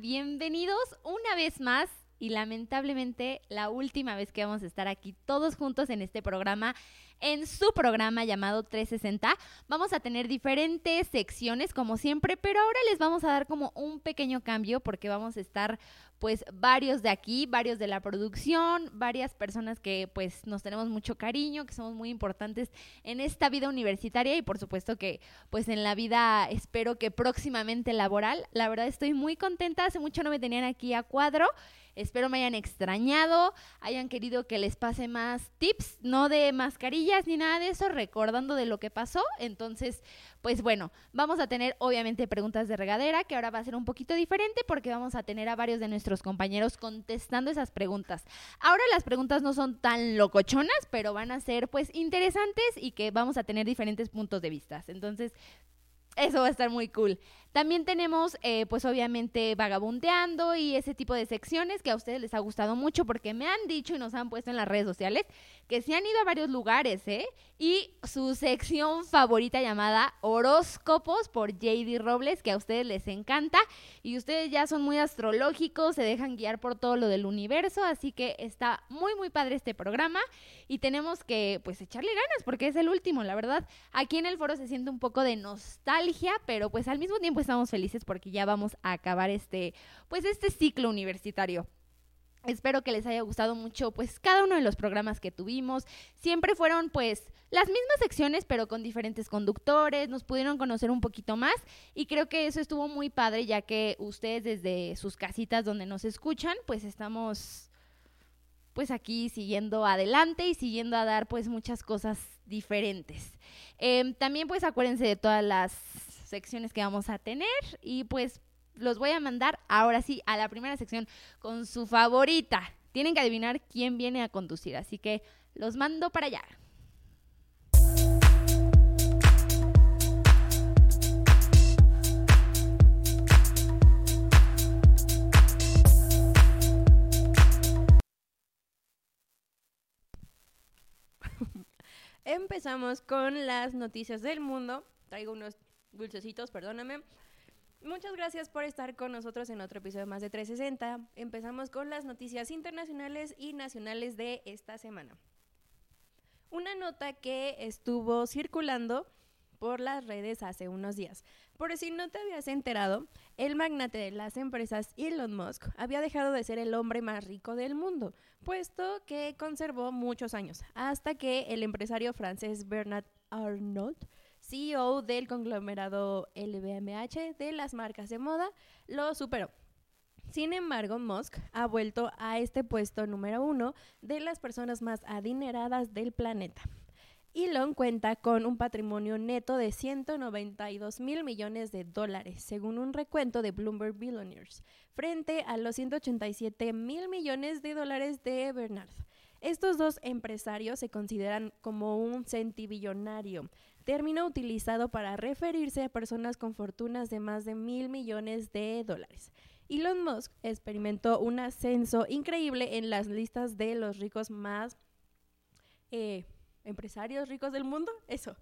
Bienvenidos una vez más y lamentablemente la última vez que vamos a estar aquí todos juntos en este programa en su programa llamado 360. Vamos a tener diferentes secciones como siempre, pero ahora les vamos a dar como un pequeño cambio porque vamos a estar pues varios de aquí, varios de la producción, varias personas que pues nos tenemos mucho cariño, que somos muy importantes en esta vida universitaria y por supuesto que pues en la vida espero que próximamente laboral. La verdad estoy muy contenta, hace mucho no me tenían aquí a cuadro. Espero me hayan extrañado, hayan querido que les pase más tips, no de mascarillas ni nada de eso, recordando de lo que pasó. Entonces, pues bueno, vamos a tener obviamente preguntas de regadera, que ahora va a ser un poquito diferente porque vamos a tener a varios de nuestros compañeros contestando esas preguntas. Ahora las preguntas no son tan locochonas, pero van a ser pues interesantes y que vamos a tener diferentes puntos de vista. Entonces, eso va a estar muy cool. También tenemos, eh, pues obviamente, vagabundeando y ese tipo de secciones que a ustedes les ha gustado mucho porque me han dicho y nos han puesto en las redes sociales que se han ido a varios lugares, ¿eh? Y su sección favorita llamada Horóscopos por JD Robles, que a ustedes les encanta. Y ustedes ya son muy astrológicos, se dejan guiar por todo lo del universo, así que está muy, muy padre este programa. Y tenemos que, pues, echarle ganas porque es el último, la verdad. Aquí en el foro se siente un poco de nostalgia, pero pues al mismo tiempo estamos felices porque ya vamos a acabar este, pues este ciclo universitario. Espero que les haya gustado mucho pues cada uno de los programas que tuvimos. Siempre fueron pues las mismas secciones pero con diferentes conductores, nos pudieron conocer un poquito más y creo que eso estuvo muy padre ya que ustedes desde sus casitas donde nos escuchan pues estamos pues aquí siguiendo adelante y siguiendo a dar pues muchas cosas diferentes. Em, también pues acuérdense de todas las secciones que vamos a tener y pues los voy a mandar ahora sí a la primera sección con su favorita. Tienen que adivinar quién viene a conducir, así que los mando para allá. Empezamos con las noticias del mundo. Traigo unos dulcecitos, perdóname. Muchas gracias por estar con nosotros en otro episodio más de 360. Empezamos con las noticias internacionales y nacionales de esta semana. Una nota que estuvo circulando por las redes hace unos días. Por si no te habías enterado, el magnate de las empresas Elon Musk había dejado de ser el hombre más rico del mundo, puesto que conservó muchos años, hasta que el empresario francés Bernard Arnault CEO del conglomerado LVMH de las marcas de moda, lo superó. Sin embargo, Musk ha vuelto a este puesto número uno de las personas más adineradas del planeta. Elon cuenta con un patrimonio neto de 192 mil millones de dólares, según un recuento de Bloomberg Billionaires, frente a los 187 mil millones de dólares de Bernard. Estos dos empresarios se consideran como un centibillonario, término utilizado para referirse a personas con fortunas de más de mil millones de dólares. Elon Musk experimentó un ascenso increíble en las listas de los ricos más eh, empresarios ricos del mundo. Eso.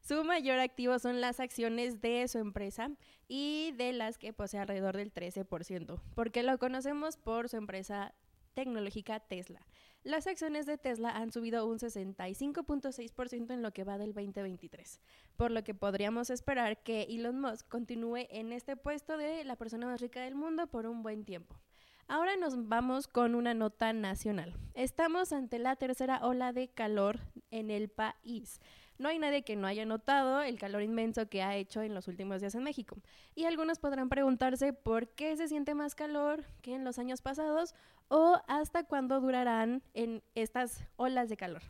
Su mayor activo son las acciones de su empresa y de las que posee alrededor del 13%, porque lo conocemos por su empresa tecnológica Tesla. Las acciones de Tesla han subido un 65.6% en lo que va del 2023, por lo que podríamos esperar que Elon Musk continúe en este puesto de la persona más rica del mundo por un buen tiempo. Ahora nos vamos con una nota nacional. Estamos ante la tercera ola de calor en el país. No hay nadie que no haya notado el calor inmenso que ha hecho en los últimos días en México. Y algunos podrán preguntarse por qué se siente más calor que en los años pasados o hasta cuándo durarán en estas olas de calor.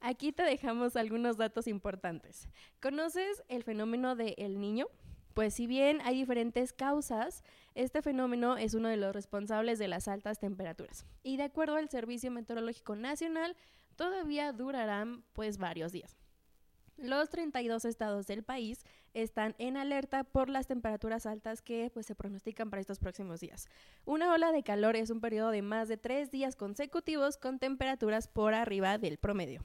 Aquí te dejamos algunos datos importantes. ¿Conoces el fenómeno de El Niño? Pues si bien hay diferentes causas, este fenómeno es uno de los responsables de las altas temperaturas. Y de acuerdo al Servicio Meteorológico Nacional, todavía durarán pues varios días. Los 32 estados del país están en alerta por las temperaturas altas que pues, se pronostican para estos próximos días. Una ola de calor es un periodo de más de tres días consecutivos con temperaturas por arriba del promedio.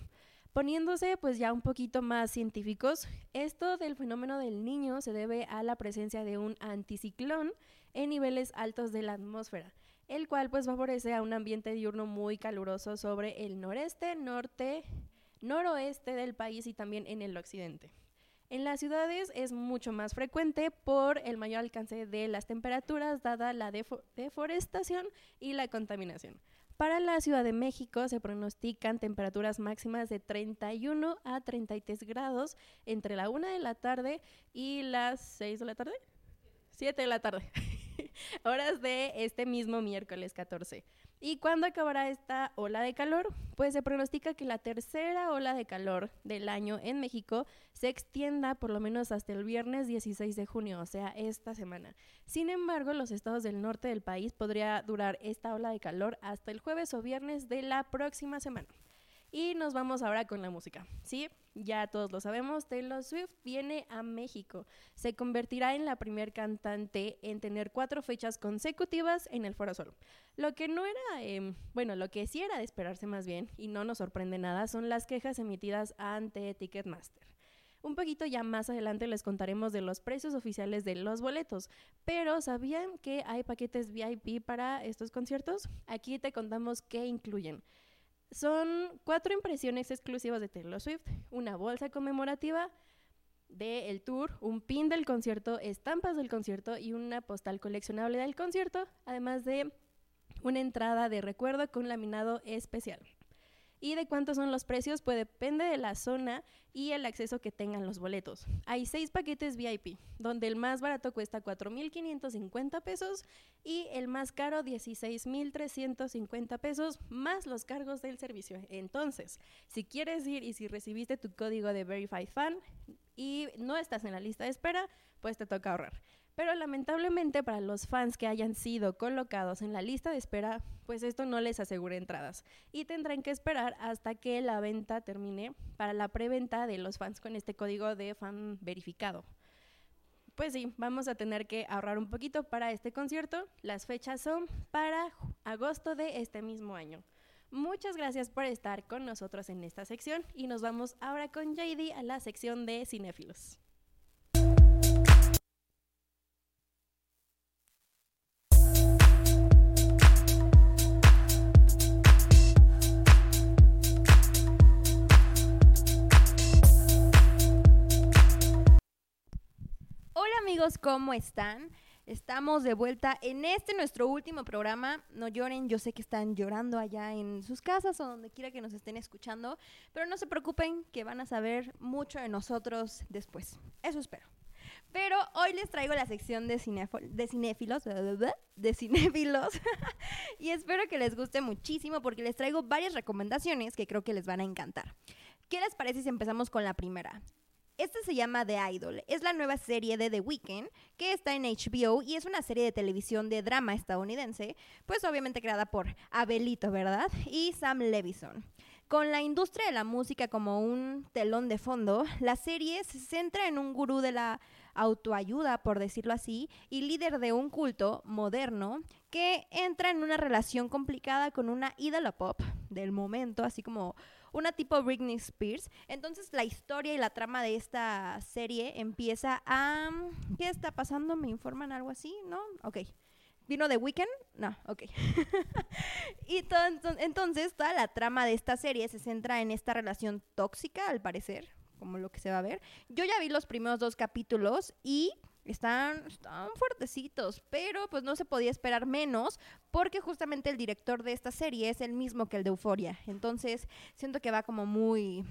Poniéndose pues ya un poquito más científicos, esto del fenómeno del niño se debe a la presencia de un anticiclón en niveles altos de la atmósfera, el cual pues favorece a un ambiente diurno muy caluroso sobre el noreste, norte, noroeste del país y también en el occidente. En las ciudades es mucho más frecuente por el mayor alcance de las temperaturas dada la deforestación y la contaminación. Para la Ciudad de México se pronostican temperaturas máximas de 31 a 33 grados entre la 1 de la tarde y las 6 de la tarde. 7 de la tarde. Horas de este mismo miércoles 14. ¿Y cuándo acabará esta ola de calor? Pues se pronostica que la tercera ola de calor del año en México se extienda por lo menos hasta el viernes 16 de junio, o sea, esta semana. Sin embargo, los estados del norte del país podría durar esta ola de calor hasta el jueves o viernes de la próxima semana. Y nos vamos ahora con la música. Sí, ya todos lo sabemos, Taylor Swift viene a México. Se convertirá en la primer cantante en tener cuatro fechas consecutivas en el Foro Sol. Lo que no era, em, bueno, lo que sí era de esperarse más bien, y no nos sorprende nada, son las quejas emitidas ante Ticketmaster. Un poquito ya más adelante les contaremos de los precios oficiales de los boletos, pero ¿sabían que hay paquetes VIP para estos conciertos? Aquí te contamos qué incluyen. Son cuatro impresiones exclusivas de Taylor Swift, una bolsa conmemorativa del tour, un pin del concierto, estampas del concierto y una postal coleccionable del concierto, además de una entrada de recuerdo con laminado especial. ¿Y de cuántos son los precios? Pues depende de la zona y el acceso que tengan los boletos. Hay seis paquetes VIP, donde el más barato cuesta 4.550 pesos y el más caro 16.350 pesos más los cargos del servicio. Entonces, si quieres ir y si recibiste tu código de Verify Fan y no estás en la lista de espera, pues te toca ahorrar. Pero lamentablemente para los fans que hayan sido colocados en la lista de espera, pues esto no les asegura entradas y tendrán que esperar hasta que la venta termine para la preventa de los fans con este código de fan verificado. Pues sí, vamos a tener que ahorrar un poquito para este concierto. Las fechas son para agosto de este mismo año. Muchas gracias por estar con nosotros en esta sección y nos vamos ahora con JD a la sección de cinéfilos. Amigos, ¿cómo están? Estamos de vuelta en este nuestro último programa. No lloren, yo sé que están llorando allá en sus casas o donde quiera que nos estén escuchando, pero no se preocupen que van a saber mucho de nosotros después. Eso espero. Pero hoy les traigo la sección de, de cinéfilos, de cinéfilos, y espero que les guste muchísimo porque les traigo varias recomendaciones que creo que les van a encantar. ¿Qué les parece si empezamos con la primera? Esta se llama The Idol. Es la nueva serie de The Weeknd que está en HBO y es una serie de televisión de drama estadounidense, pues obviamente creada por Abelito, ¿verdad? Y Sam Levison. Con la industria de la música como un telón de fondo, la serie se centra en un gurú de la autoayuda, por decirlo así, y líder de un culto moderno que entra en una relación complicada con una ídola pop del momento, así como una tipo Britney Spears. Entonces la historia y la trama de esta serie empieza a... ¿Qué está pasando? ¿Me informan algo así? ¿No? Ok. ¿Vino de Weekend? No, ok. y entonces toda la trama de esta serie se centra en esta relación tóxica, al parecer, como lo que se va a ver. Yo ya vi los primeros dos capítulos y están, están fuertecitos, pero pues no se podía esperar menos porque justamente el director de esta serie es el mismo que el de Euforia. Entonces siento que va como muy,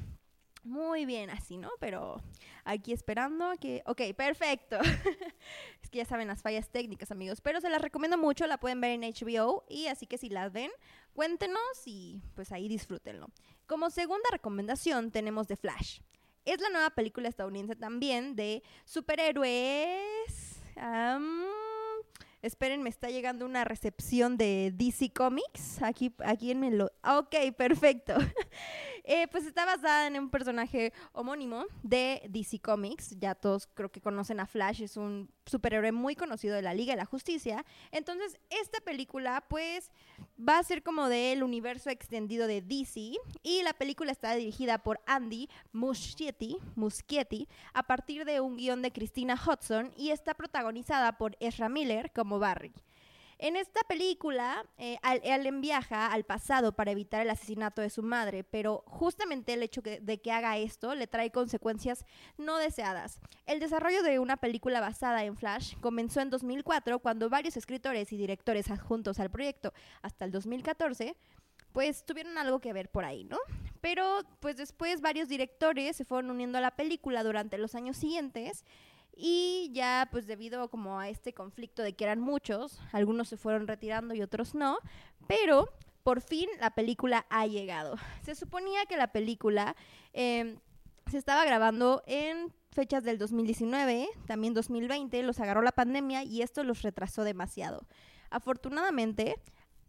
muy bien así, ¿no? Pero aquí esperando que... Ok, perfecto. es que ya saben las fallas técnicas, amigos. Pero se las recomiendo mucho, la pueden ver en HBO. Y así que si las ven, cuéntenos y pues ahí disfrútenlo. Como segunda recomendación tenemos The Flash. Es la nueva película estadounidense también de superhéroes. esperen, me está llegando una recepción de DC Comics. Aquí, aquí en lo. Ok, perfecto. Eh, pues está basada en un personaje homónimo de DC Comics. Ya todos creo que conocen a Flash, es un superhéroe muy conocido de la Liga de la Justicia. Entonces, esta película, pues, va a ser como del universo extendido de DC. Y la película está dirigida por Andy Muschietti, Muschietti a partir de un guion de Christina Hudson y está protagonizada por Ezra Miller como Barry. En esta película, eh, Allen viaja al pasado para evitar el asesinato de su madre, pero justamente el hecho de que haga esto le trae consecuencias no deseadas. El desarrollo de una película basada en Flash comenzó en 2004 cuando varios escritores y directores adjuntos al proyecto hasta el 2014 pues tuvieron algo que ver por ahí, ¿no? Pero pues después varios directores se fueron uniendo a la película durante los años siguientes y ya pues debido como a este conflicto de que eran muchos, algunos se fueron retirando y otros no, pero por fin la película ha llegado. Se suponía que la película em, se estaba grabando en fechas del 2019, también 2020, los agarró la pandemia y esto los retrasó demasiado. Afortunadamente,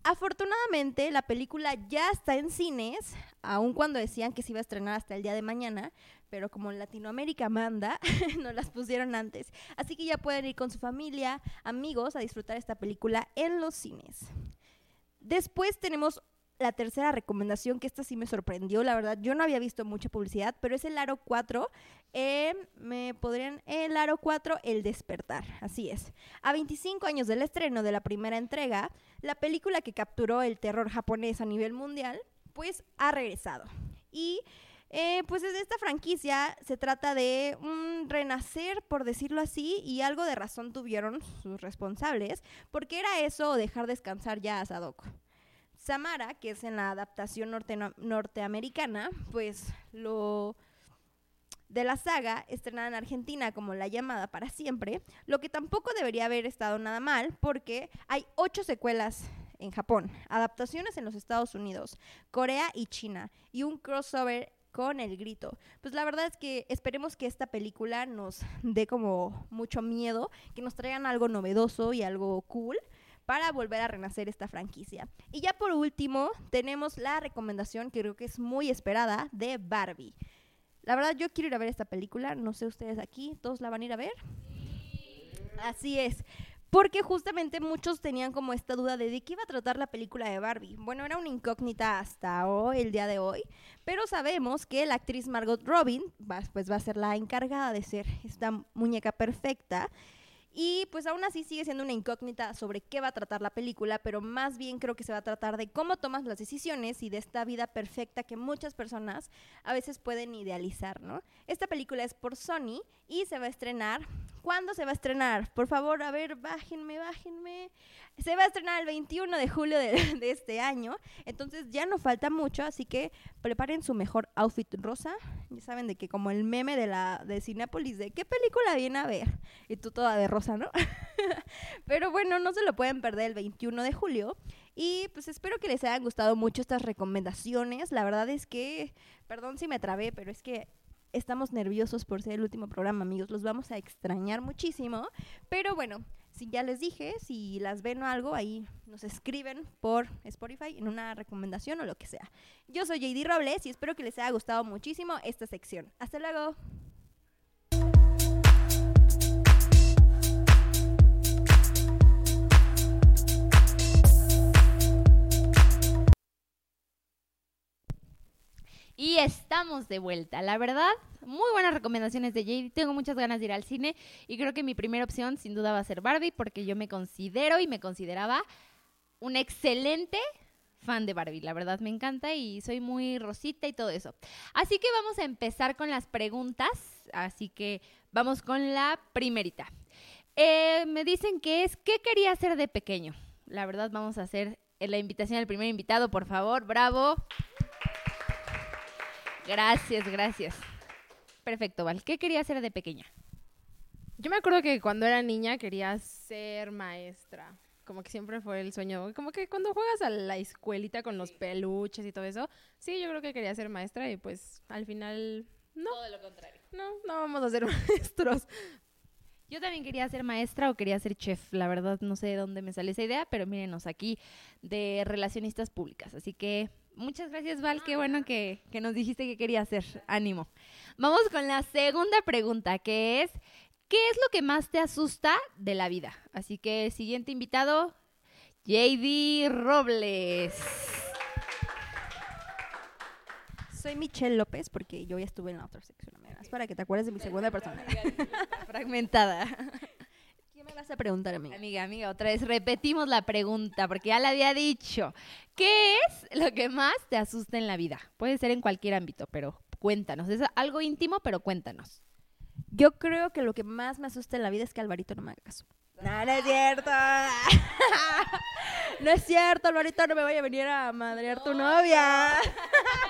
Afortunadamente, la película ya está en cines, aun cuando decían que se iba a estrenar hasta el día de mañana, pero como Latinoamérica manda, no las pusieron antes. Así que ya pueden ir con su familia, amigos, a disfrutar esta película en los cines. Después tenemos la tercera recomendación, que esta sí me sorprendió, la verdad, yo no había visto mucha publicidad, pero es el Aro 4. Eh, me podrían, el Aro 4, El Despertar, así es. A 25 años del estreno de la primera entrega, la película que capturó el terror japonés a nivel mundial, pues ha regresado. Y eh, pues esta franquicia se trata de un renacer, por decirlo así, y algo de razón tuvieron sus responsables, porque era eso dejar descansar ya a Sadoko. Samara, que es en la adaptación norteamericana, pues lo de la saga estrenada en Argentina como La llamada para siempre, lo que tampoco debería haber estado nada mal porque hay ocho secuelas en Japón, adaptaciones en los Estados Unidos, Corea y China y un crossover con el grito. Pues la verdad es que esperemos que esta película nos dé como mucho miedo, que nos traigan algo novedoso y algo cool para volver a renacer esta franquicia. Y ya por último, tenemos la recomendación que creo que es muy esperada de Barbie. La verdad, yo quiero ir a ver esta película, no sé ustedes aquí, ¿todos la van a ir a ver? Así es. Porque justamente muchos tenían como esta duda de de qué iba a tratar la película de Barbie. Bueno, era una incógnita hasta hoy, el día de hoy, pero sabemos que la actriz Margot Robin pues va a ser la encargada de ser esta muñeca perfecta y pues aún así sigue siendo una incógnita sobre qué va a tratar la película, pero más bien creo que se va a tratar de cómo tomas las decisiones y de esta vida perfecta que muchas personas a veces pueden idealizar, ¿no? Esta película es por Sony y se va a estrenar. ¿Cuándo se va a estrenar? Por favor, a ver, bájenme, bájenme. Se va a estrenar el 21 de julio de, este año, entonces ya no falta mucho, así que preparen su mejor outfit rosa. Ya saben de que como el meme de la de Cinépolis de qué película viene a ver y tú toda de rosa ¿no? Pero bueno, no se lo pueden perder el 21 de julio. Y pues espero que les hayan gustado mucho estas recomendaciones. La verdad es que, perdón si me trabé, pero es que estamos nerviosos por ser el último programa, amigos. Los vamos a extrañar muchísimo. Pero bueno, si ya les dije, si las ven o algo, ahí nos escriben por Spotify en una recomendación o lo que sea. Yo soy JD Robles y espero que les haya gustado muchísimo esta sección. Hasta luego. Y estamos de vuelta. La verdad, muy buenas recomendaciones de Jade. Tengo muchas ganas de ir al cine y creo que mi primera opción sin duda va a ser Barbie porque yo me considero y me consideraba un excelente fan de Barbie. La verdad me encanta y soy muy rosita y todo eso. Así que vamos a empezar con las preguntas. Así que vamos con la primerita. Eh, me dicen que es, ¿qué quería hacer de pequeño? La verdad vamos a hacer la invitación al primer invitado, por favor. Bravo. Gracias, gracias. Perfecto, Val. ¿Qué quería hacer de pequeña? Yo me acuerdo que cuando era niña quería ser maestra. Como que siempre fue el sueño. Como que cuando juegas a la escuelita con los peluches y todo eso, sí, yo creo que quería ser maestra y pues al final no. Todo lo contrario. No, no vamos a ser maestros. Yo también quería ser maestra o quería ser chef. La verdad no sé de dónde me sale esa idea, pero mírenos aquí de relacionistas públicas. Así que Muchas gracias, Val. Qué bueno que, que nos dijiste que quería hacer. Ánimo. Vamos con la segunda pregunta, que es, ¿qué es lo que más te asusta de la vida? Así que, siguiente invitado, JD Robles. Soy Michelle López porque yo ya estuve en la otra sección. para que te acuerdes de mi segunda persona. Fragmentada. ¿Qué me vas a preguntar, amiga? Amiga, amiga, otra vez repetimos la pregunta porque ya la había dicho. ¿Qué es lo que más te asusta en la vida? Puede ser en cualquier ámbito, pero cuéntanos. Es algo íntimo, pero cuéntanos. Yo creo que lo que más me asusta en la vida es que Alvarito no me haga caso. No, no es cierto. no es cierto, Alvarito, no me vaya a venir a madrear tu novia.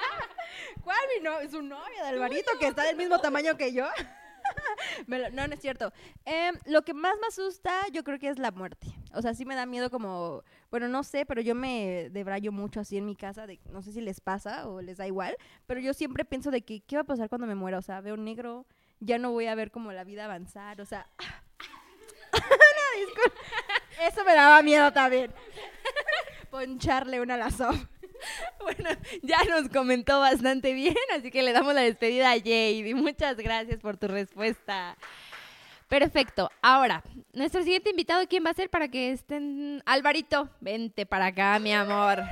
¿Cuál mi novia? Su novia de Alvarito, que está del mismo tamaño que yo. No, no es cierto. Em, lo que más me asusta, yo creo que es la muerte. O sea, sí me da miedo como, bueno, no sé, pero yo me debrayo mucho así en mi casa, de, no sé si les pasa o les da igual, pero yo siempre pienso de que, ¿qué va a pasar cuando me muera? O sea, veo negro, ya no voy a ver como la vida avanzar, o sea... No, disculpa. Eso me daba miedo también. Poncharle una a la Sof. Bueno, ya nos comentó bastante bien, así que le damos la despedida a Jade. Muchas gracias por tu respuesta. Perfecto. Ahora, nuestro siguiente invitado, ¿quién va a ser para que estén? Alvarito, vente para acá, mi amor.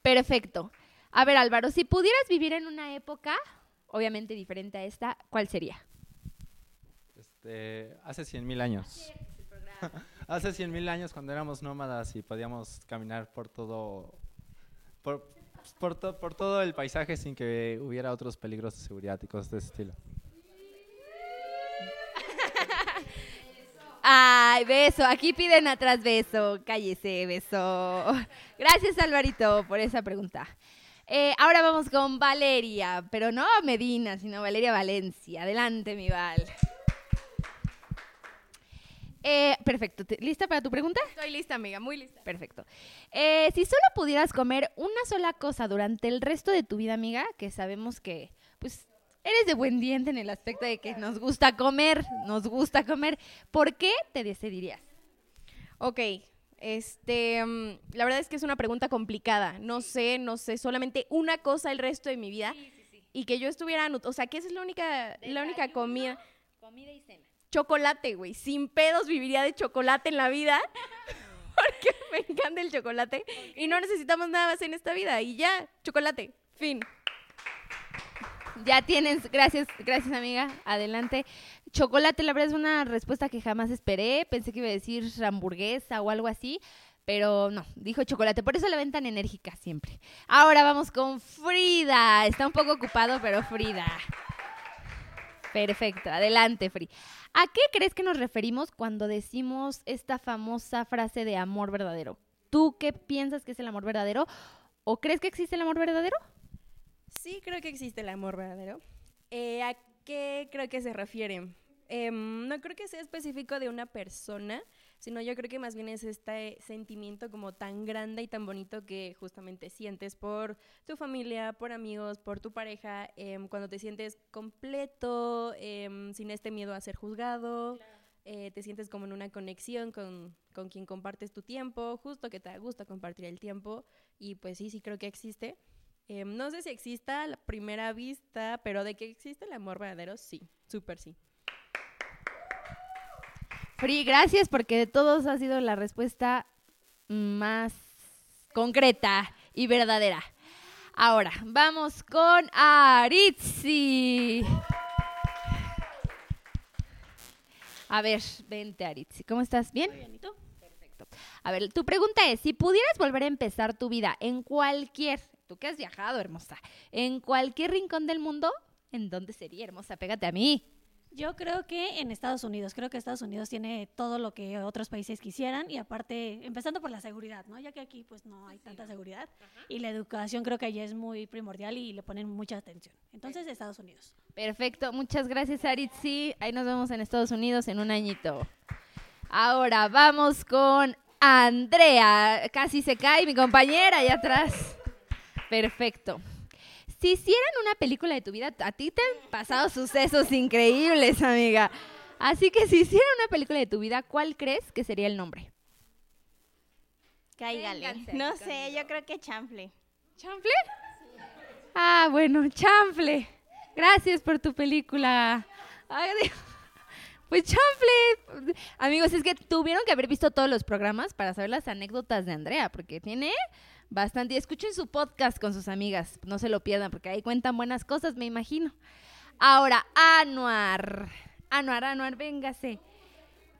Perfecto. A ver, Álvaro, si pudieras vivir en una época, obviamente diferente a esta, ¿cuál sería? Este, hace 100 mil años. Hace 100 mil años cuando éramos nómadas y podíamos caminar por todo, por, por, por todo el paisaje sin que hubiera otros peligros de de ese estilo. Ay, beso. Aquí piden atrás beso. Cállese, beso. Gracias, Alvarito, por esa pregunta. Eh, ahora vamos con Valeria, pero no Medina, sino Valeria Valencia. Adelante, mi Val. Eh, perfecto. ¿Te- ¿Lista para tu pregunta? Estoy lista, amiga, muy lista. Perfecto. Eh, si solo pudieras comer una sola cosa durante el resto de tu vida, amiga, que sabemos que, pues, eres de buen diente en el aspecto de que nos gusta comer, nos gusta comer, ¿por qué te decidirías? Ok, este, mm, la verdad es que es una pregunta complicada. No sé, no sé, solamente una cosa el resto de mi vida. Y que yo estuviera, o sea, que esa es la única, la única comida. Comida y cena. Chocolate, güey. Sin pedos viviría de chocolate en la vida. Porque me encanta el chocolate. Y no necesitamos nada más en esta vida. Y ya, chocolate. Fin. Ya tienes, gracias, gracias amiga, adelante. Chocolate, la verdad es una respuesta que jamás esperé, pensé que iba a decir hamburguesa o algo así, pero no, dijo chocolate, por eso la ven tan enérgica siempre. Ahora vamos con Frida, está un poco ocupado, pero Frida. Perfecto, adelante Frida. ¿A qué crees que nos referimos cuando decimos esta famosa frase de amor verdadero? ¿Tú qué piensas que es el amor verdadero? ¿O crees que existe el amor verdadero? Sí, creo que existe el amor verdadero. Eh, ¿A qué creo que se refiere? Em, no creo que sea específico de una persona, sino yo creo que más bien es este sentimiento como tan grande y tan bonito que justamente sientes por tu familia, por amigos, por tu pareja, em, cuando te sientes completo, em, sin este miedo a ser juzgado, eh, te sientes como en una conexión con, con quien compartes tu tiempo, justo que te gusta compartir el tiempo, y pues sí, sí creo que existe. Em, no sé si exista a la primera vista, pero de que existe el amor verdadero, sí, súper sí. Free, gracias porque de todos ha sido la respuesta más concreta y verdadera. Ahora, vamos con Aritzi. A ver, vente Aritzi. ¿Cómo estás? ¿Bien? Perfecto. A ver, tu pregunta es, si pudieras volver a empezar tu vida en cualquier, tú que has viajado, hermosa, en cualquier rincón del mundo, ¿en dónde sería, hermosa? Pégate a mí. Yo creo que en Estados Unidos, creo que Estados Unidos tiene todo lo que otros países quisieran y aparte, empezando por la seguridad, ¿no? Ya que aquí pues no hay tanta seguridad y la educación creo que allá es muy primordial y le ponen mucha atención. Entonces, Estados Unidos. Perfecto, muchas gracias Aritzi. Ahí nos vemos en Estados Unidos en un añito. Ahora vamos con Andrea. Casi se cae mi compañera allá atrás. Perfecto. Si hicieran una película de tu vida, a ti te han pasado sucesos increíbles, amiga. Así que si hicieran una película de tu vida, ¿cuál crees que sería el nombre? Cáigale. No sé, yo creo que chanfle. ¿Chanfle? Ah, bueno, chanfle. Gracias por tu película. Ay, Dios. Pues chanfle. Amigos, es que tuvieron que haber visto todos los programas para saber las anécdotas de Andrea, porque tiene bastante. Y escuchen su podcast con sus amigas, no se lo pierdan, porque ahí cuentan buenas cosas, me imagino. Ahora, Anuar. Anuar, Anuar, véngase.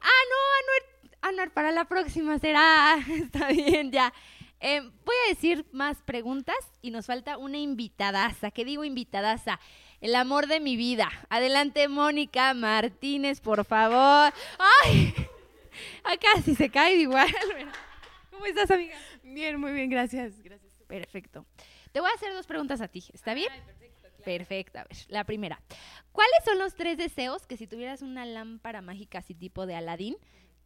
Ah, no, Anuar, Anuar, para la próxima será. Está bien, ya. Eh, voy a decir más preguntas y nos falta una invitadaza. ¿Qué digo invitadaza? El amor de mi vida. Adelante, Mónica Martínez, por favor. ¡Ay! Acá sí se cae igual. ¿Cómo estás, amiga? Bien, muy bien, gracias. Gracias. Perfecto. Te voy a hacer dos preguntas a ti. ¿Está bien? Perfecto. A ver, la primera. ¿Cuáles son los tres deseos que si tuvieras una lámpara mágica así tipo de Aladín,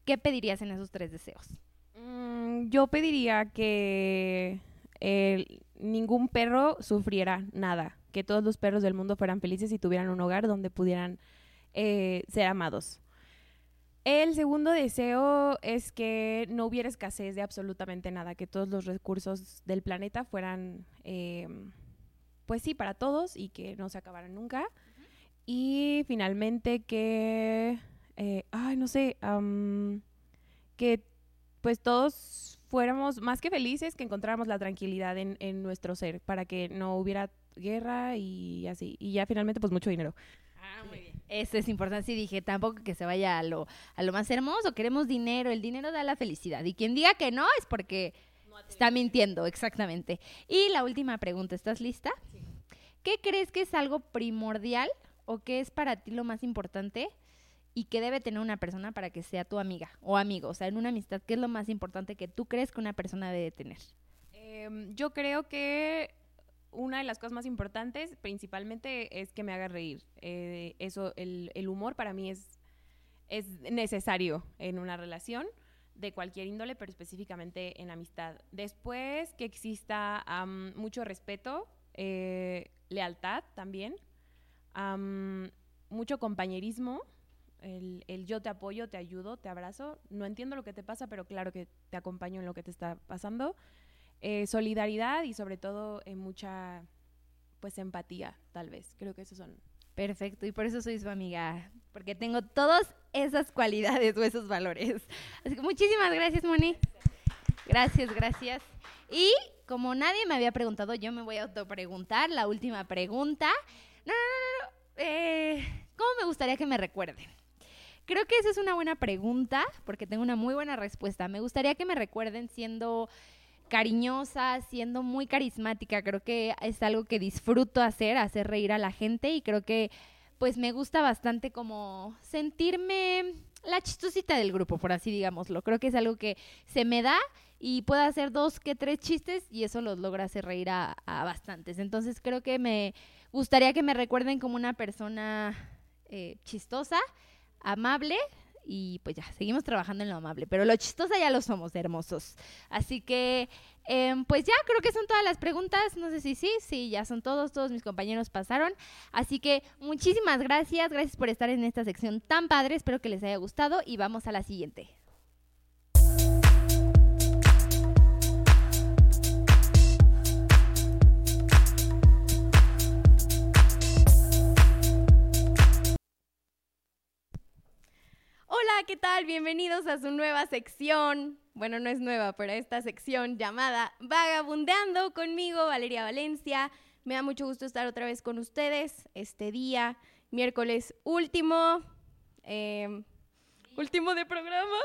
qué pedirías en esos tres deseos? Mm, yo pediría que eh, ningún perro sufriera nada, que todos los perros del mundo fueran felices y tuvieran un hogar donde pudieran eh, ser amados. El segundo deseo es que no hubiera escasez de absolutamente nada, que todos los recursos del planeta fueran, eh, pues sí, para todos y que no se acabaran nunca. Y finalmente que, eh, ay, no sé, am, que pues todos fuéramos más que felices, que encontráramos la tranquilidad en, en nuestro ser, para que no hubiera guerra y así. Y ya finalmente, pues mucho dinero. Ah, muy bien. Eso es importante. Sí, dije, tampoco que se vaya a lo, a lo más hermoso. Queremos dinero. El dinero da la felicidad. Y quien diga que no es porque está mintiendo, exactamente. Y la última pregunta, ¿estás lista? ¿Qué crees que es algo primordial o qué es para ti lo más importante y qué debe tener una persona para que sea tu amiga o amigo? O sea, en una amistad, ¿qué es lo más importante que tú crees que una persona debe tener? Em, yo creo que una de las cosas más importantes, principalmente, es que me haga reír. Eh, eso, el, el humor para mí es, es necesario en una relación de cualquier índole, pero específicamente en amistad. Después, que exista am, mucho respeto, eh, lealtad también, am, mucho compañerismo, el, el yo te apoyo, te ayudo, te abrazo. No entiendo lo que te pasa, pero claro que te acompaño en lo que te está pasando. Eh, solidaridad y sobre todo eh, mucha pues empatía, tal vez. Creo que esos son. Perfecto, y por eso soy su amiga, porque tengo todas esas cualidades o esos valores. Así que muchísimas gracias, Moni. Gracias, gracias. Y como nadie me había preguntado, yo me voy a autopreguntar la última pregunta. No, no, no, no. Eh, ¿Cómo me gustaría que me recuerden? Creo que esa es una buena pregunta, porque tengo una muy buena respuesta. Me gustaría que me recuerden siendo cariñosa, siendo muy carismática. Creo que es algo que disfruto hacer, hacer reír a la gente y creo que pues me gusta bastante como sentirme la chistosita del grupo, por así digámoslo. Creo que es algo que se me da y puedo hacer dos que tres chistes y eso los logra hacer reír a, a bastantes. Entonces creo que me gustaría que me recuerden como una persona eh, chistosa, amable y pues ya, seguimos trabajando en lo amable, pero lo chistosa ya lo somos, hermosos. Así que, em, pues ya, creo que son todas las preguntas, no sé si sí, sí, ya son todos, todos mis compañeros pasaron. Así que muchísimas gracias, gracias por estar en esta sección tan padre, espero que les haya gustado y vamos a la siguiente. Hola, ¿qué tal? Bienvenidos a su nueva sección. Bueno, no es nueva, pero esta sección llamada Vagabundeando conmigo, Valeria Valencia. Me da mucho gusto estar otra vez con ustedes este día, miércoles último, eh, último de programa.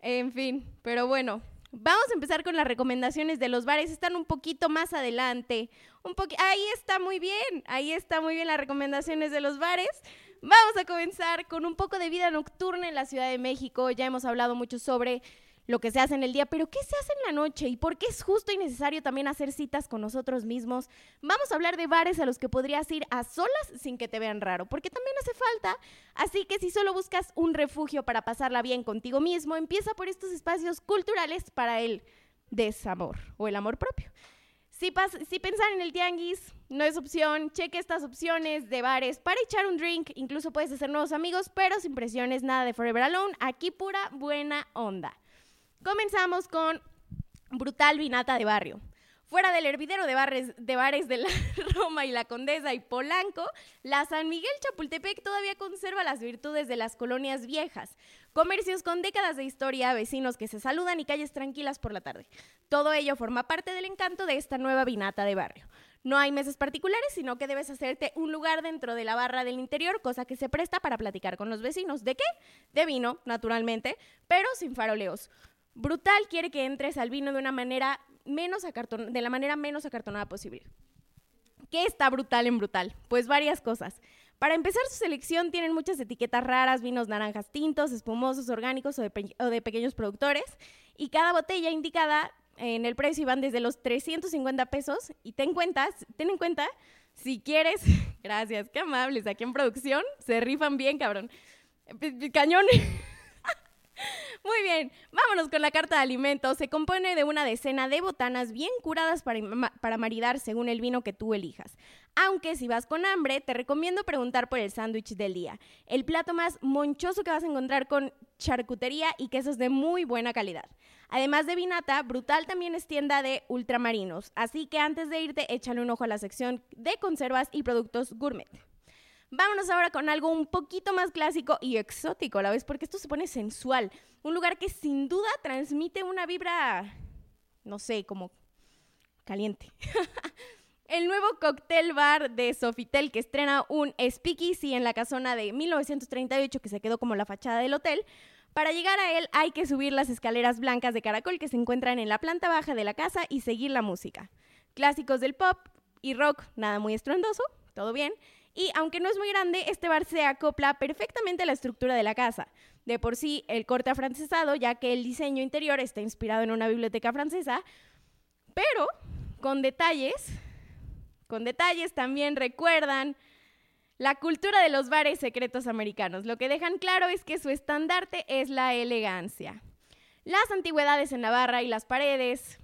En fin, pero bueno, vamos a empezar con las recomendaciones de los bares. Están un poquito más adelante. Un ahí está muy bien, ahí está muy bien las recomendaciones de los bares. Vamos a comenzar con un poco de vida nocturna en la Ciudad de México. Ya hemos hablado mucho sobre lo que se hace en el día, pero ¿qué se hace en la noche? ¿Y por qué es justo y necesario también hacer citas con nosotros mismos? Vamos a hablar de bares a los que podrías ir a solas sin que te vean raro, porque también hace falta. Así que si solo buscas un refugio para pasarla bien contigo mismo, empieza por estos espacios culturales para el desamor o el amor propio. Si, si pensar en el tianguis no es opción, cheque estas opciones de bares para echar un drink. Incluso puedes hacer nuevos amigos, pero sin presiones, nada de Forever Alone. Aquí pura buena onda. Comenzamos con Brutal vinata de barrio. Fuera del hervidero de, bares, de bares de la Roma y la Condesa y Polanco, la San Miguel Chapultepec todavía conserva las virtudes de las colonias viejas. Comercios con décadas de historia, vecinos que se saludan y calles tranquilas por la tarde. Todo ello forma parte del encanto de esta nueva vinata de barrio. No hay mesas particulares, sino que debes hacerte un lugar dentro de la barra del interior, cosa que se presta para platicar con los vecinos. ¿De qué? De vino, naturalmente, pero sin faroleos. Brutal quiere que entres al vino de una manera menos acarton- de la manera menos acartonada posible. ¿Qué está brutal en brutal? Pues varias cosas. Para empezar, su selección tienen muchas etiquetas raras, vinos naranjas tintos, espumosos, orgánicos o de, pe- o de pequeños productores. Y cada botella indicada en el precio van desde los 350 pesos. Y ten, cuenta, ten en cuenta, si quieres, gracias, qué amables, aquí en producción se rifan bien, cabrón. Cañón. Muy bien, vámonos con la carta de alimentos. Se compone de una decena de botanas bien curadas para, para maridar según el vino que tú elijas. Aunque si vas con hambre, te recomiendo preguntar por el sándwich del día. El plato más monchoso que vas a encontrar con charcutería y quesos de muy buena calidad. Además de vinata, Brutal también es tienda de ultramarinos. Así que antes de irte, échale un ojo a la sección de conservas y productos gourmet. Vámonos ahora con algo un poquito más clásico y exótico a la vez, porque esto se pone sensual. Un lugar que sin duda transmite una vibra, no sé, como caliente. El nuevo cóctel bar de Sofitel que estrena un Speakeasy en la casona de 1938 que se quedó como la fachada del hotel. Para llegar a él hay que subir las escaleras blancas de caracol que se encuentran en la planta baja de la casa y seguir la música. Clásicos del pop y rock, nada muy estruendoso, todo bien. Y aunque no es muy grande, este bar se acopla perfectamente a la estructura de la casa. De por sí, el corte afrancesado, ya que el diseño interior está inspirado en una biblioteca francesa, pero con detalles, con detalles también recuerdan la cultura de los bares secretos americanos. Lo que dejan claro es que su estandarte es la elegancia. Las antigüedades en la barra y las paredes,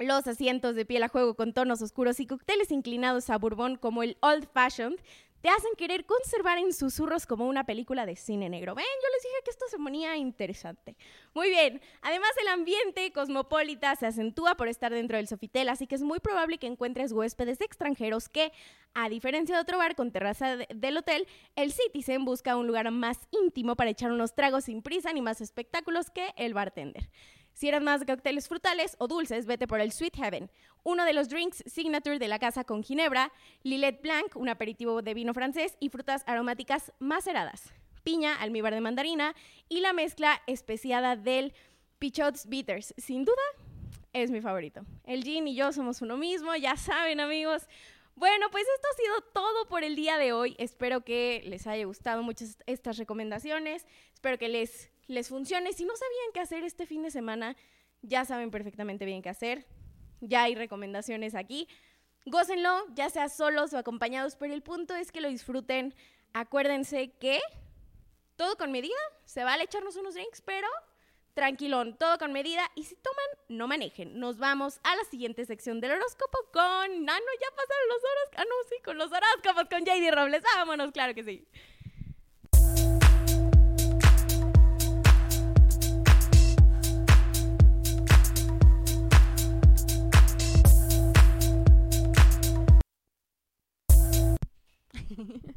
los asientos de piel a juego con tonos oscuros y cócteles inclinados a bourbon como el Old Fashioned te hacen querer conservar en susurros como una película de cine negro. Ven, yo les dije que esto se ponía interesante. Muy bien, además el ambiente cosmopolita se acentúa por estar dentro del Sofitel, así que es muy probable que encuentres huéspedes extranjeros que, a diferencia de otro bar con terraza de- del hotel, el Citizen busca un lugar más íntimo para echar unos tragos sin prisa ni más espectáculos que el bartender. Si eres más cócteles frutales o dulces, vete por el Sweet Heaven, uno de los drinks signature de la casa con ginebra, Lillet Blanc, un aperitivo de vino francés y frutas aromáticas maceradas, piña, almíbar de mandarina y la mezcla especiada del Pichots Bitters. Sin duda, es mi favorito. El gin y yo somos uno mismo, ya saben amigos. Bueno, pues esto ha sido todo por el día de hoy. Espero que les haya gustado muchas estas recomendaciones. Espero que les, les funcione. Si no sabían qué hacer este fin de semana, ya saben perfectamente bien qué hacer. Ya hay recomendaciones aquí. Gócenlo, ya sea solos o acompañados, pero el punto es que lo disfruten. Acuérdense que todo con medida. Se vale echarnos unos drinks, pero tranquilón, todo con medida. Y si toman, no manejen. Nos vamos a la siguiente sección del horóscopo con. Ah, no, ya pasaron los horóscopos. Ah, no, sí, con los horóscopos con JD Robles. Vámonos, claro que sí.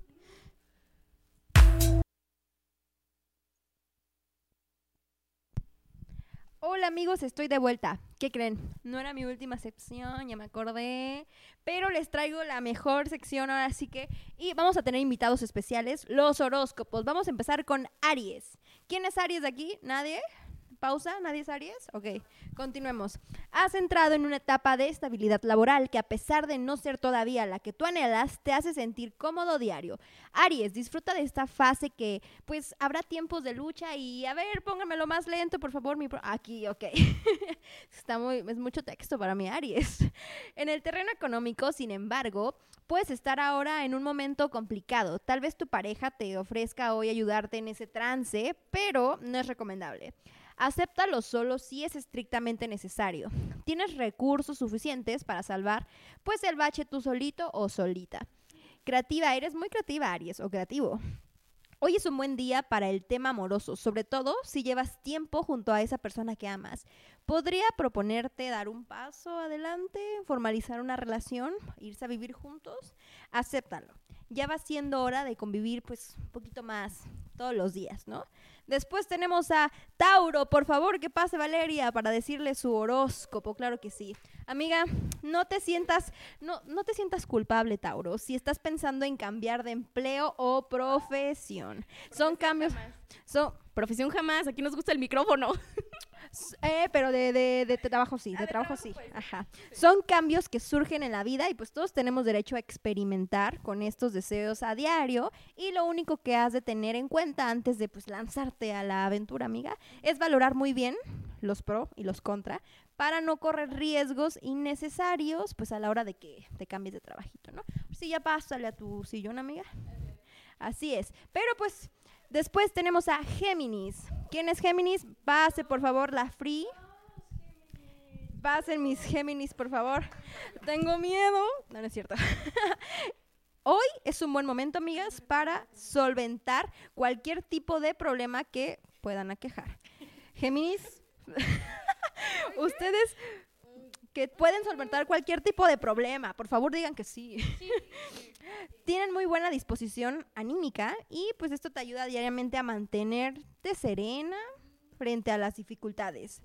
Hola amigos, estoy de vuelta. ¿Qué creen? No era mi última sección, ya me acordé, pero les traigo la mejor sección ahora sí que y vamos a tener invitados especiales, los horóscopos. Vamos a empezar con Aries. ¿Quién es Aries de aquí? ¿Nadie? Pausa, ¿nadie es Aries? Ok, continuemos. Has entrado en una etapa de estabilidad laboral que a pesar de no ser todavía la que tú anhelas, te hace sentir cómodo diario. Aries, disfruta de esta fase que pues habrá tiempos de lucha y a ver, póngamelo más lento, por favor, mi pro- aquí, ok. Está muy es mucho texto para mí, Aries. En el terreno económico, sin embargo, puedes estar ahora en un momento complicado. Tal vez tu pareja te ofrezca hoy ayudarte en ese trance, pero no es recomendable. Acéptalo solo si es estrictamente necesario. Tienes recursos suficientes para salvar pues el bache tú solito o solita. Creativa, eres muy creativa, Aries, o creativo. Hoy es un buen día para el tema amoroso, sobre todo si llevas tiempo junto a esa persona que amas. Podría proponerte dar un paso adelante, formalizar una relación, irse a vivir juntos. Acéptalo. Ya va siendo hora de convivir pues un poquito más todos los días, ¿no? Después tenemos a Tauro, por favor, que pase Valeria para decirle su horóscopo, claro que sí. Amiga, no te sientas no no te sientas culpable, Tauro, si estás pensando en cambiar de empleo o profesión. Son cambios son Profesión jamás, aquí nos gusta el micrófono. Eh, pero de, de, de trabajo sí, de, trabajo, sí. Ajá. Son cambios que surgen en la vida y pues todos tenemos derecho a experimentar con estos deseos a diario y lo único que has de tener en cuenta antes de pues lanzarte a la aventura, amiga, es valorar muy bien los pro y los contra para no correr riesgos innecesarios pues a la hora de que te cambies de trabajito, ¿no? Sí, ya pásale a tu sillón, amiga. Así es. Pero pues después tenemos a Géminis. ¿Quién es Géminis? Pase por favor la free. Pasen mis Géminis, por favor. Tengo miedo. No, no es cierto. Hoy es un buen momento, amigas, para solventar cualquier tipo de problema que puedan aquejar. Géminis, ustedes que pueden solventar cualquier tipo de problema, por favor digan que sí. Tienen muy buena disposición anímica y pues esto te ayuda diariamente a mantenerte serena frente a las dificultades.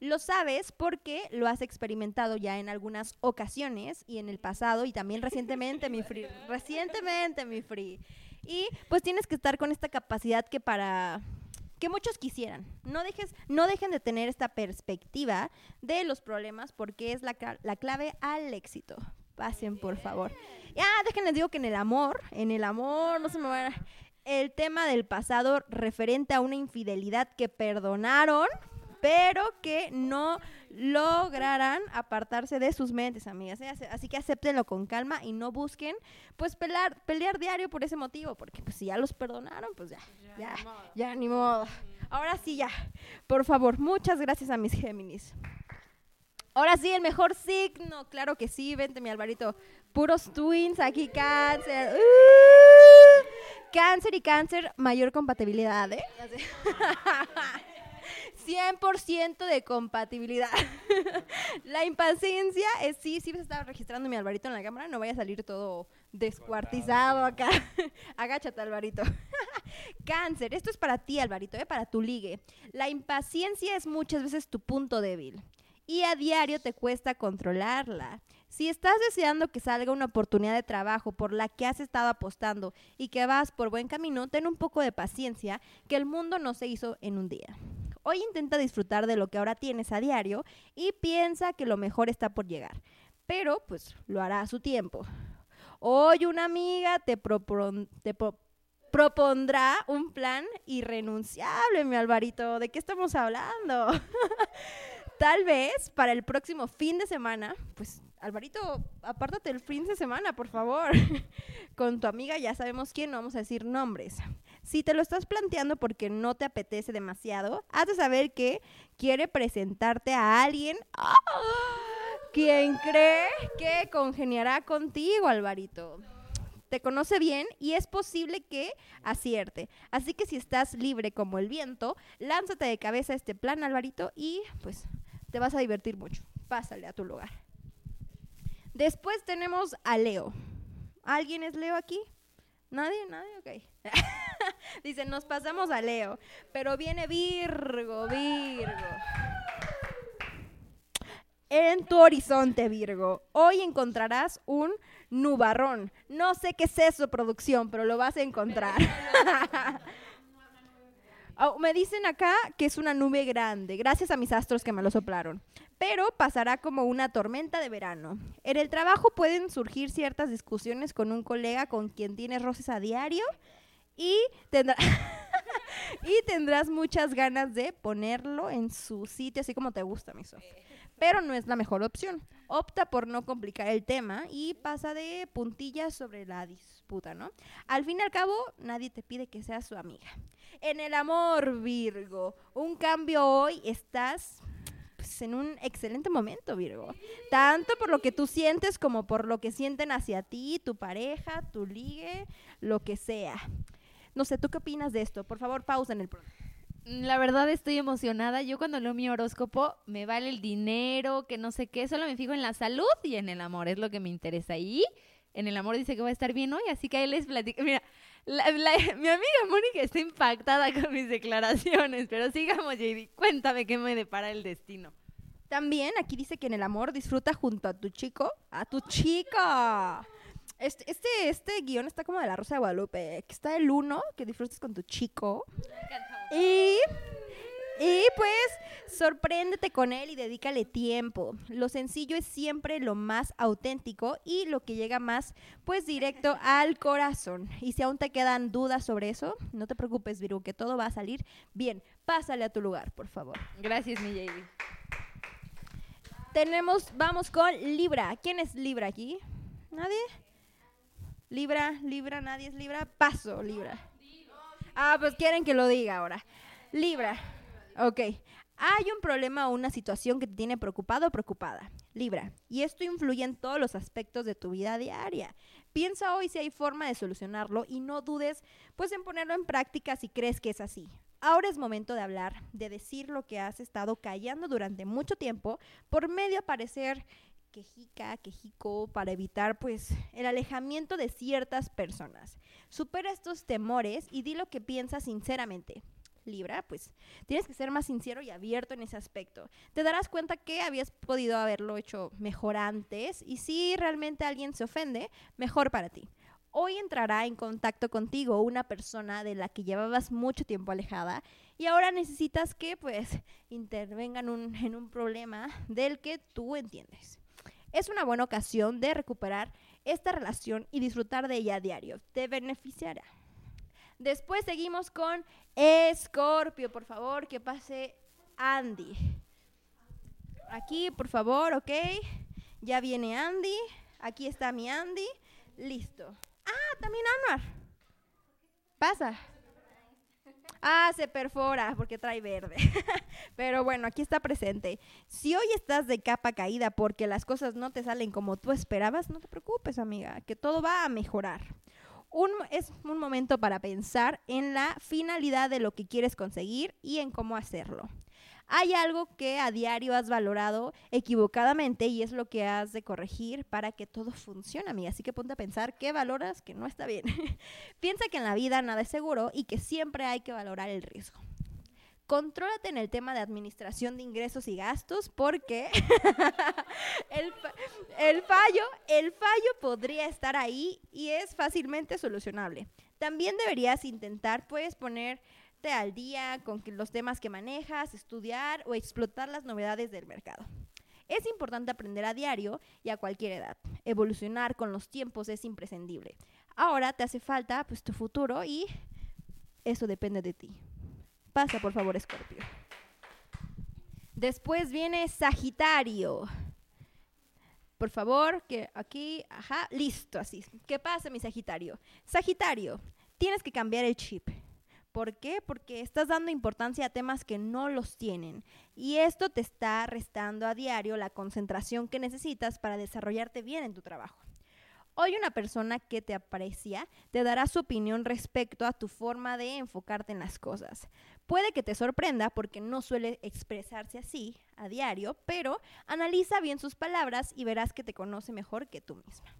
Lo sabes porque lo has experimentado ya en algunas ocasiones y en el pasado y también recientemente, mi free. Recientemente, mi free. Y pues tienes que estar con esta capacidad que para que muchos quisieran. No dejes, no dejen de tener esta perspectiva de los problemas porque es la, la clave al éxito. Pasen, por favor. Ya, déjenles digo que en el amor, en el amor, no se me va el tema del pasado referente a una infidelidad que perdonaron, pero que no lograrán apartarse de sus mentes, amigas. ¿eh? Así- que acéptenlo con calma y no busquen, pues, pelear, pelear diario por ese motivo, porque pues si ya los perdonaron, pues ya, ya, ya, ni modo. Ahora sí, ya. Por favor, muchas gracias a mis Géminis. Ahora sí, el mejor signo. Claro que sí, vente, mi Alvarito. Puros twins aquí, cáncer. ¡Uh! Cáncer y cáncer, mayor compatibilidad, ¿eh? Así. 100% de compatibilidad. la impaciencia es sí, sí se estaba registrando mi Alvarito en la cámara, no vaya a salir todo descuartizado acá. Agáchate, Alvarito. Cáncer, esto es para ti, Alvarito, ¿eh? para tu ligue. La impaciencia es muchas veces tu punto débil y a diario te cuesta controlarla. Si estás deseando que salga una oportunidad de trabajo por la que has estado apostando y que vas por buen camino, ten un poco de paciencia, que el mundo no se hizo en un día. Hoy intenta disfrutar de lo que ahora tienes a diario y piensa que lo mejor está por llegar, pero pues lo hará a su tiempo. Hoy una amiga te, propon- te pro- propondrá un plan irrenunciable, mi Alvarito. ¿De qué estamos hablando? Tal vez para el próximo fin de semana, pues Alvarito, apártate el fin de semana, por favor. Con tu amiga ya sabemos quién, no vamos a decir nombres. Si te lo estás planteando porque no te apetece demasiado, has de saber que quiere presentarte a alguien ¡ah! quien cree que congeniará contigo, Alvarito. Te conoce bien y es posible que acierte. Así que si estás libre como el viento, lánzate de cabeza este plan, Alvarito, y pues te vas a divertir mucho. Pásale a tu lugar. Después tenemos a Leo. ¿Alguien es Leo aquí? ¿Nadie? ¿Nadie? Ok. Dice, nos pasamos a Leo. Pero viene Virgo, Virgo. En tu horizonte, Virgo, hoy encontrarás un nubarrón. No sé qué es eso, producción, pero lo vas a encontrar. Oh, me dicen acá que es una nube grande, gracias a mis astros que me lo soplaron. Pero pasará como una tormenta de verano. En el trabajo pueden surgir ciertas discusiones con un colega con quien tienes roces a diario y, tendrá- y tendrás muchas ganas de ponerlo en su sitio, así como te gusta, mi Sof. Pero no es la mejor opción. Opta por no complicar el tema y pasa de puntillas sobre la ¿no? Al fin y al cabo, nadie te pide que seas su amiga. En el amor, Virgo, un cambio hoy, estás pues, en un excelente momento, Virgo. Tanto por lo que tú sientes como por lo que sienten hacia ti, tu pareja, tu ligue, lo que sea. No sé, ¿tú qué opinas de esto? Por favor, pausa en el programa. La verdad estoy emocionada. Yo cuando leo mi horóscopo me vale el dinero, que no sé qué. Solo me fijo en la salud y en el amor. Es lo que me interesa. Y en el amor dice que va a estar bien hoy, así que ahí les platico. Mira, la- la- mi amiga Mónica está impactada con mis declaraciones, pero sigamos, JD. Cuéntame qué me depara el destino. También aquí dice que en el amor disfruta junto a tu chico, a tu chica. Este, este, este guion está como de la Rosa de Guadalupe, está el uno, que disfrutes con tu chico. Y, y pues sorpréndete con él y dedícale tiempo. Lo sencillo es siempre lo más auténtico y lo que llega más pues directo al corazón. Y si aún te quedan dudas sobre eso, no te preocupes, Viru, que todo va a salir bien. Pásale a tu lugar, por favor. Gracias, mi JD. Tenemos, vamos con Libra. ¿Quién es Libra aquí? ¿Nadie? Libra, Libra, nadie es Libra. Paso, Libra. Ah, pues quieren que lo diga ahora. Libra. Ok. Hay un problema o una situación que te tiene preocupado o preocupada. Libra. Y esto influye en todos los aspectos de tu vida diaria. Piensa hoy si hay forma de solucionarlo y no dudes pues en ponerlo en práctica si crees que es así. Ahora es momento de hablar, de decir lo que has estado callando durante mucho tiempo por medio de parecer quejica, quejico, para evitar pues el alejamiento de ciertas personas. Supera estos temores y di lo que piensas sinceramente. Libra, pues tienes que ser más sincero y abierto en ese aspecto. Te darás cuenta que habías podido haberlo hecho mejor antes y si realmente alguien se ofende, mejor para ti. Hoy entrará en contacto contigo una persona de la que llevabas mucho tiempo alejada y ahora necesitas que pues intervengan en un problema del que tú entiendes. Es una buena ocasión de recuperar esta relación y disfrutar de ella a diario. Te beneficiará. Después seguimos con Escorpio, por favor, que pase Andy. Aquí, por favor, ok. Ya viene Andy. Aquí está mi Andy. Listo. Ah, también Anwar. Pasa. Ah, se perfora porque trae verde. Pero bueno, aquí está presente. Si hoy estás de capa caída porque las cosas no te salen como tú esperabas, no te preocupes, amiga, que todo va a mejorar. Es un momento para pensar en la finalidad de lo que quieres conseguir y en cómo hacerlo. Hay algo que a diario has valorado equivocadamente y es lo que has de corregir para que todo funcione, amiga. Así que ponte a pensar qué valoras que no está bien. Piensa que en la vida nada es seguro y que siempre hay que valorar el riesgo. Contrólate en el tema de administración de ingresos y gastos porque el, el fallo, el fallo podría estar ahí y es fácilmente solucionable. También deberías intentar, puedes ponerte al día con los temas que manejas, estudiar o explotar las novedades del mercado. Es importante aprender a diario y a cualquier edad. Evolucionar con los tiempos es imprescindible. Ahora te hace falta pues tu futuro y eso depende de ti. Pasa, por favor, Escorpio. Después viene Sagitario. Por favor, que aquí, ajá, listo, así. ¿Qué pasa, mi Sagitario? Sagitario, tienes que cambiar el chip. ¿Por qué? Porque estás dando importancia a temas que no los tienen. Y esto te está restando a diario la concentración que necesitas para desarrollarte bien en tu trabajo. Hoy una persona que te aprecia te dará su opinión respecto a tu forma de enfocarte en las cosas. Puede que te sorprenda porque no suele expresarse así a diario, pero analiza bien sus palabras y verás que te conoce mejor que tú misma.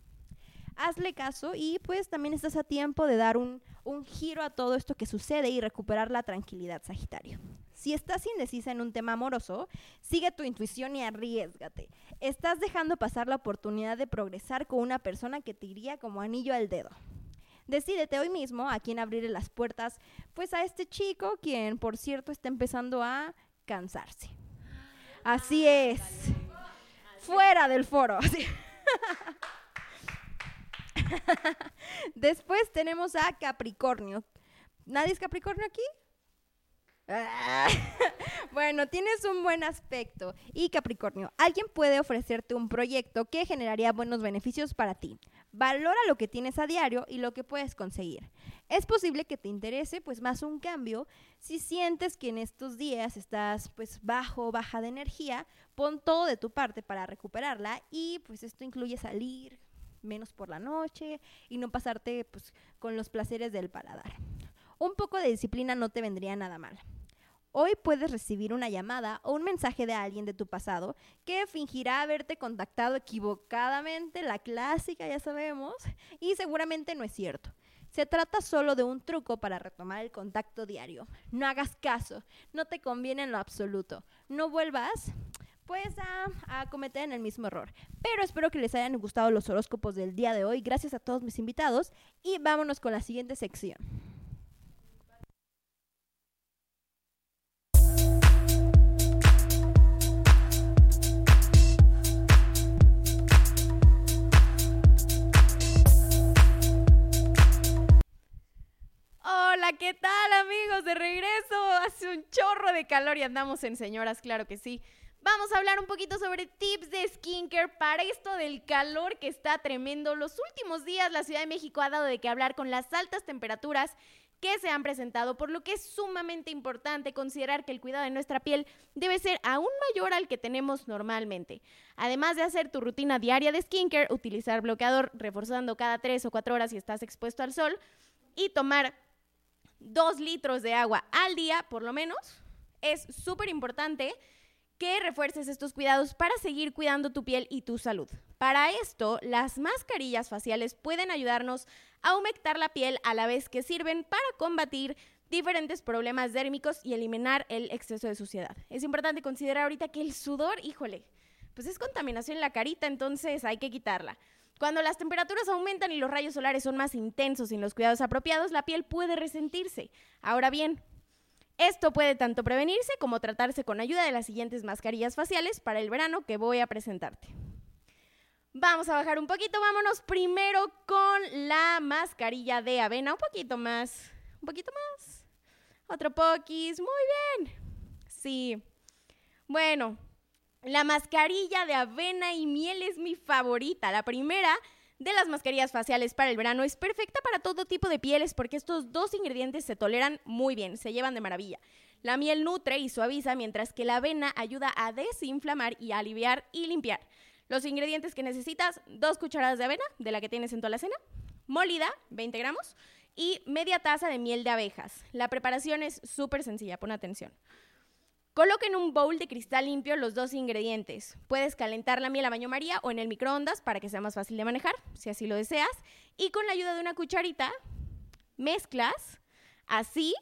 Hazle caso y pues también estás a tiempo de dar un, un giro a todo esto que sucede y recuperar la tranquilidad, Sagitario. Si estás indecisa en un tema amoroso, sigue tu intuición y arriesgate. Estás dejando pasar la oportunidad de progresar con una persona que te iría como anillo al dedo. Decídete hoy mismo a quién abrirle las puertas, pues a este chico, quien por cierto está empezando a cansarse. Así es. Fuera del foro. Después tenemos a Capricornio. ¿Nadie es Capricornio aquí? Bueno, tienes un buen aspecto. Y Capricornio, alguien puede ofrecerte un proyecto que generaría buenos beneficios para ti. Valora lo que tienes a diario y lo que puedes conseguir. Es posible que te interese pues más un cambio. Si sientes que en estos días estás pues bajo, baja de energía, pon todo de tu parte para recuperarla y pues esto incluye salir menos por la noche y no pasarte pues con los placeres del paladar. Un poco de disciplina no te vendría nada mal. Hoy puedes recibir una llamada o un mensaje de alguien de tu pasado que fingirá haberte contactado equivocadamente, la clásica ya sabemos, y seguramente no es cierto. Se trata solo de un truco para retomar el contacto diario. No hagas caso, no te conviene en lo absoluto. No vuelvas pues a, a, cometer el mismo error. Pero espero que les hayan gustado los horóscopos del día de hoy. Gracias a todos mis invitados y vámonos con la siguiente sección. Hola, ¿qué tal amigos? De regreso. Hace un chorro de calor y andamos en señoras, claro que sí. Vamos a hablar un poquito sobre tips de skincare para esto del calor que está tremendo. Los últimos días la Ciudad de México ha dado de qué hablar con las altas temperaturas que se han presentado, por lo que es sumamente importante considerar que el cuidado de nuestra piel debe ser aún mayor al que tenemos normalmente. Además de hacer tu rutina diaria de skincare, utilizar bloqueador reforzando cada 3 o 4 horas si estás expuesto al sol y tomar 2 litros de agua al día, por lo menos, es súper importante que refuerces estos cuidados para seguir cuidando tu piel y tu salud. Para esto, las mascarillas faciales pueden ayudarnos a humectar la piel a la vez que sirven para combatir diferentes problemas dérmicos y eliminar el exceso de suciedad. Es importante considerar ahorita que el sudor, híjole, pues es contaminación en la carita, entonces hay que quitarla. Cuando las temperaturas aumentan y los rayos solares son más intensos sin los cuidados apropiados, la piel puede resentirse. Ahora bien, esto puede tanto prevenirse como tratarse con ayuda de las siguientes mascarillas faciales para el verano que voy a presentarte. Vamos a bajar un poquito, vámonos primero con la mascarilla de avena, un poquito más, un poquito más, otro poquis, muy bien. Sí. Bueno, la mascarilla de avena y miel es mi favorita. La primera de las mascarillas faciales para el verano es perfecta para todo tipo de pieles porque estos dos ingredientes se toleran muy bien, se llevan de maravilla. La miel nutre y suaviza, mientras que la avena ayuda a desinflamar y aliviar y limpiar. Los ingredientes que necesitas, dos cucharadas de avena, de la que tienes en tu alacena, molida, 20 gramos, y media taza de miel de abejas. La preparación es súper sencilla, pon atención. Coloca en un bowl de cristal limpio los dos ingredientes. Puedes calentar la miel a baño María o en el microondas para que sea más fácil de manejar, si así lo deseas. Y con la ayuda de una cucharita, mezclas así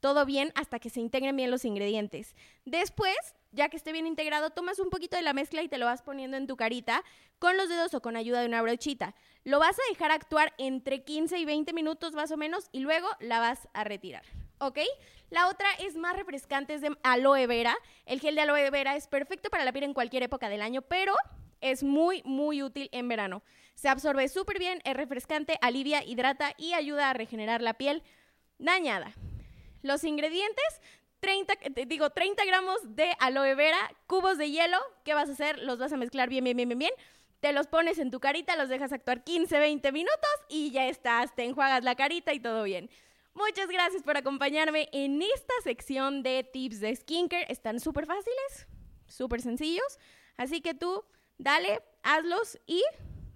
todo bien hasta que se integren bien los ingredientes. Después, ya que esté bien integrado, tomas un poquito de la mezcla y te lo vas poniendo en tu carita con los dedos o con ayuda de una brochita. Lo vas a dejar actuar entre 15 y 20 minutos más o menos y luego la vas a retirar. ¿Ok? La otra es más refrescante, es de aloe vera. El gel de aloe vera es perfecto para la piel en cualquier época del año, pero es muy, muy útil en verano. Se absorbe súper bien, es refrescante, alivia, hidrata y ayuda a regenerar la piel dañada. Los ingredientes, 30, digo, 30 gramos de aloe vera, cubos de hielo. ¿Qué vas a hacer? Los vas a mezclar bien, bien, bien, bien, bien. Te los pones en tu carita, los dejas actuar 15, 20 minutos y ya estás. Te enjuagas la carita y todo bien. Muchas gracias por acompañarme en esta sección de tips de skincare. Están súper fáciles, súper sencillos. Así que tú, dale, hazlos y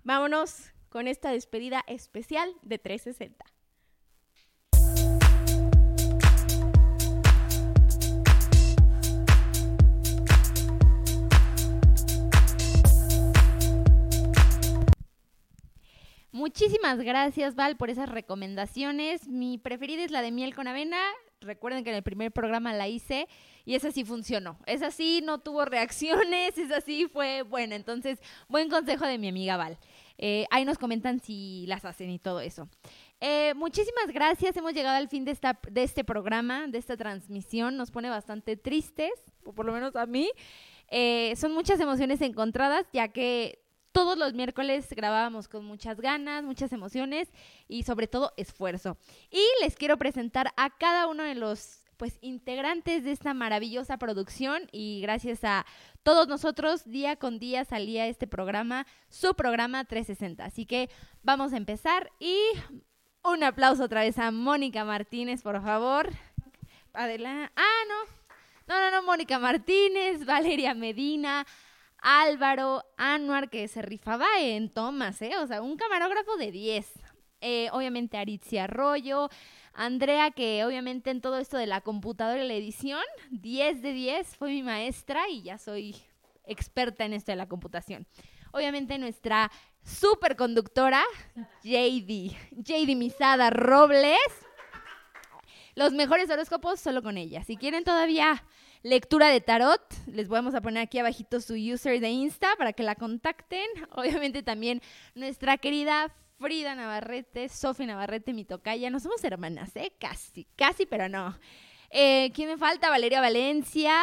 vámonos con esta despedida especial de 360. Muchísimas gracias, Val, por esas recomendaciones. Mi preferida es la de miel con avena. Recuerden que en el primer programa la hice y esa sí funcionó. Esa sí no tuvo reacciones, esa sí fue buena. Entonces, buen consejo de mi amiga Val. Eh, ahí nos comentan si las hacen y todo eso. Eh, muchísimas gracias. Hemos llegado al fin de, esta, de este programa, de esta transmisión. Nos pone bastante tristes, o por lo menos a mí. Eh, son muchas emociones encontradas, ya que todos los miércoles grabábamos con muchas ganas, muchas emociones y sobre todo esfuerzo. Y les quiero presentar a cada uno de los pues integrantes de esta maravillosa producción y gracias a todos nosotros día con día salía este programa, su programa 360. Así que vamos a empezar y un aplauso otra vez a Mónica Martínez, por favor. Adelante. Ah, no. No, no, no, Mónica Martínez, Valeria Medina, Álvaro, Anuar, que se rifaba en tomas, ¿eh? O sea, un camarógrafo de 10. eh, obviamente Aritzia Arroyo, Andrea, que obviamente en todo esto de la computadora y la edición, 10 de 10, fue mi maestra y ya soy experta en esto de la computación. Obviamente nuestra superconductora, JD, JD Misada Robles. Los mejores horóscopos solo con ella. Si quieren todavía lectura de tarot, les vamos a poner aquí abajito su user de Insta para que la contacten. Obviamente también nuestra querida Frida Navarrete, Sofía Navarrete, mi tocaya. No somos hermanas, ¿eh? Casi, casi, pero no. Eh, ¿Quién me falta? Valeria Valencia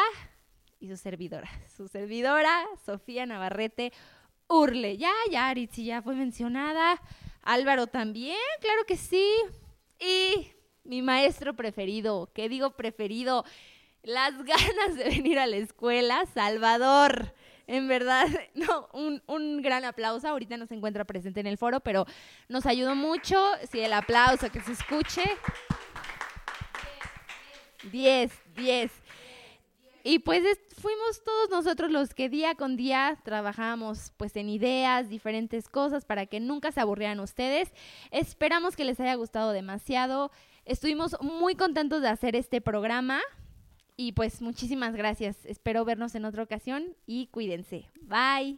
y su servidora. Su servidora, Sofía Navarrete Urle. Ya, ya, Aritzi ya fue mencionada. Álvaro también, claro que sí. Y mi maestro preferido, ¿qué digo preferido? Las ganas de venir a la escuela, Salvador. En verdad, no, un, un, gran aplauso. Ahorita no se encuentra presente en el foro, pero nos ayudó mucho. Sí, el aplauso, que se escuche. 10, 10. Y pues fuimos todos nosotros los que día con día trabajamos pues en ideas, diferentes cosas para que nunca se aburrieran ustedes. Esperamos que les haya gustado demasiado. Estuvimos muy contentos de hacer este programa. Y pues muchísimas gracias. Espero vernos en otra ocasión y cuídense. Bye.